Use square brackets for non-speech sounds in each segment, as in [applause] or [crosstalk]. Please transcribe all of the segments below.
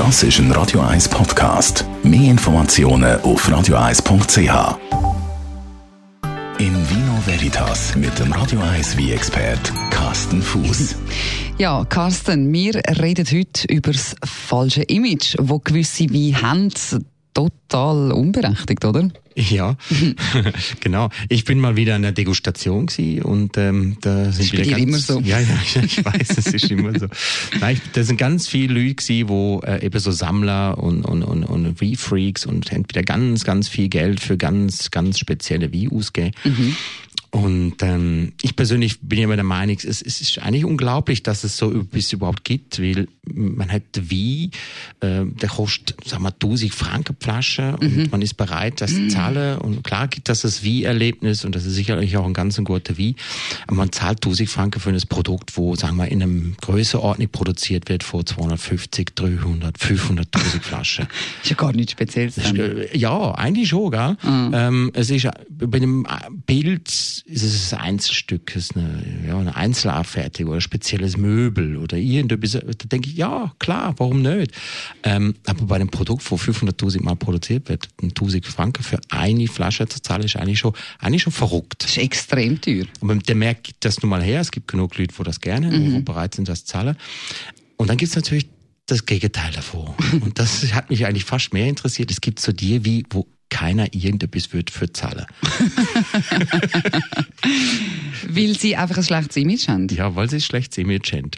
Das ist ein Radio 1 Podcast. Mehr Informationen auf radio1.ch. In Vino Veritas mit dem Radio 1 wie expert Carsten Fuß. Ja, Carsten, wir reden heute über das falsche Image, wo gewisse wie haben total unberechtigt, oder? Ja, [laughs] genau. Ich bin mal wieder an der Degustation gewesen und ähm, da sind wieder ganz, immer so. Ja, ja, [laughs] ich weiß, es ist immer so. Nein, ich, da sind ganz viele Leute gewesen, wo äh, eben so Sammler und und und und Wie-Freaks und entweder ganz ganz viel Geld für ganz ganz spezielle Wie ausgeben. Mhm. Und ähm, ich persönlich bin immer der Meinung, es, es ist eigentlich unglaublich, dass es so etwas überhaupt gibt, weil man hat wie, äh, der kostet, sagen wir, 1000 Franken Flasche und mhm. man ist bereit, das zu mhm. zahlen. Und klar gibt das das Wie-Erlebnis und das ist sicherlich auch ein ganz ein guter Wie. Aber man zahlt 1000 Franken für ein Produkt, wo, sagen wir, in einem Größenordnung produziert wird vor 250, 300, 500.000 Flaschen. [laughs] ist ja gar nicht speziell. Äh, ja, eigentlich schon, gell? Mhm. Ähm, es ist bei einem Bild ist es ein Einzelstück, ist eine, ja, eine Einzelabfertigung oder spezielles Möbel oder irgendetwas. Da denke ich, ja, klar, warum nicht? Ähm, aber bei einem Produkt, wo 500.000 Mal produziert wird, 1000 Franken für eine Flasche zu zahlen, ist eigentlich schon, eigentlich schon verrückt. Das ist extrem teuer. Und der Markt gibt das nun mal her. Es gibt genug Leute, die das gerne, mhm. die bereit sind, das zu zahlen. Und dann gibt es natürlich das Gegenteil davor. [laughs] Und das hat mich eigentlich fast mehr interessiert. Es gibt so die, wie, wo keiner irgendetwas wird für zahlen. [laughs] weil sie einfach ein schlechtes Image haben? Ja, weil sie ein schlechtes Image haben.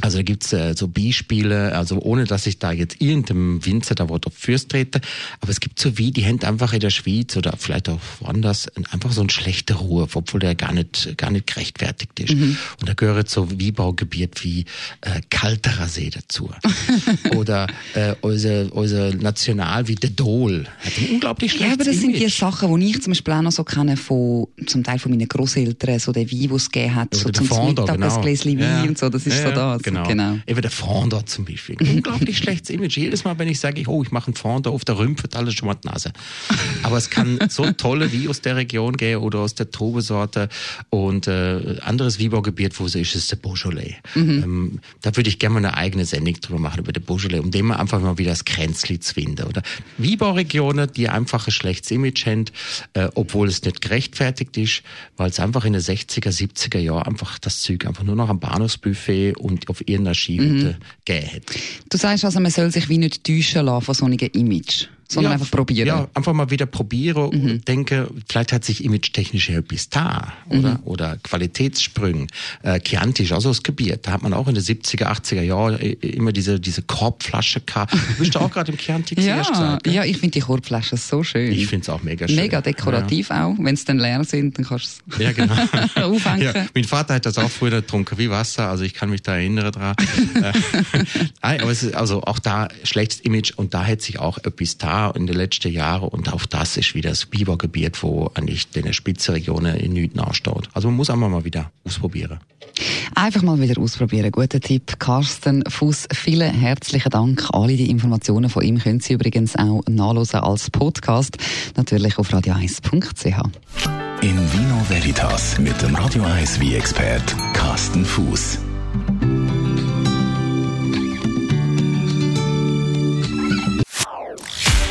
Also da gibt's äh, so Beispiele, also ohne dass ich da jetzt irgendeinem Winzer da Wort auf Fürst trete, aber es gibt so wie, die haben einfach in der Schweiz oder vielleicht auch woanders einfach so ein schlechter Ruhe, obwohl der gar nicht, gar nicht gerechtfertigt ist. Mhm. Und da gehört so Wiebaugebiet wie äh, Kalterer See dazu. [laughs] oder äh, unser, unser National wie der Dol. Hat ein unglaublich schlechtes Ja, aber das Image. sind die Sachen, die ich zum Beispiel auch noch so kenne, von, zum Teil von meinen Großeltern, so der Wein, den es gegeben hat, oder so zum Mittag genau. ein Gläschen Wein Ja. und so, das ist Ja, so das. Genau. Genau. Eben der Fondor zum Beispiel. [laughs] Unglaublich schlechtes Image. Jedes Mal, wenn ich sage, oh, ich mache einen Fondor auf, der rümpft alles schon mal die Nase. [laughs] Aber es kann so tolle wie aus der Region gehen oder aus der Trubesorte und äh, anderes Wiebaugebiet, wo es ist, ist der Beaujolais. Mhm. Ähm, da würde ich gerne mal eine eigene Sendung drüber machen, über den Beaujolais, um dem mal einfach mal wieder das Kränzli zu finden. Oder Wiebauregionen, die einfach ein schlechtes Image haben, äh, obwohl es nicht gerechtfertigt ist, weil es einfach in den 60er, 70er Jahren einfach das Zeug einfach nur noch am Bahnhofsbuffet und auf irgendeiner Skihütte gegeben hat. Du sagst also, man soll sich wie nicht täuschen lassen von so einem Image, sondern Ja, einfach probieren. Ja, einfach mal wieder probieren und denke, vielleicht hat sich image-technisch ja etwas da, oder? Oder Qualitätssprünge. Äh, Chianti ist auch so Gebiet. Da hat man auch in den 70er, 80er Jahren äh, immer diese, diese Korbflasche gehabt. Du bist auch gerade im Chianti [laughs] Ja, gesagt, ja, ich finde die Korbflaschen so schön. Ich find's auch mega schön. Mega dekorativ auch. Wenn sie dann leer sind, dann kannst du Ja, genau. es [laughs] aufhängen. Ja, mein Vater hat das auch früher getrunken wie Wasser, also ich kann mich da erinnern dran. [laughs] Äh, aber es ist also auch da schlechtes Image und da hat sich auch etwas da in den letzten Jahren und auch das ist wieder das Bibergebiet, wo eigentlich den Spitzenregionen in nichts nachsteht. Also man muss einmal mal wieder ausprobieren. Einfach mal wieder ausprobieren. Guter Tipp. Carsten Fuß, vielen herzlichen Dank. Alle die Informationen von ihm können Sie übrigens auch nachlesen als Podcast. Natürlich auf radio1.ch. In Vino Veritas mit dem Radio 1 wie expert Carsten Fuß.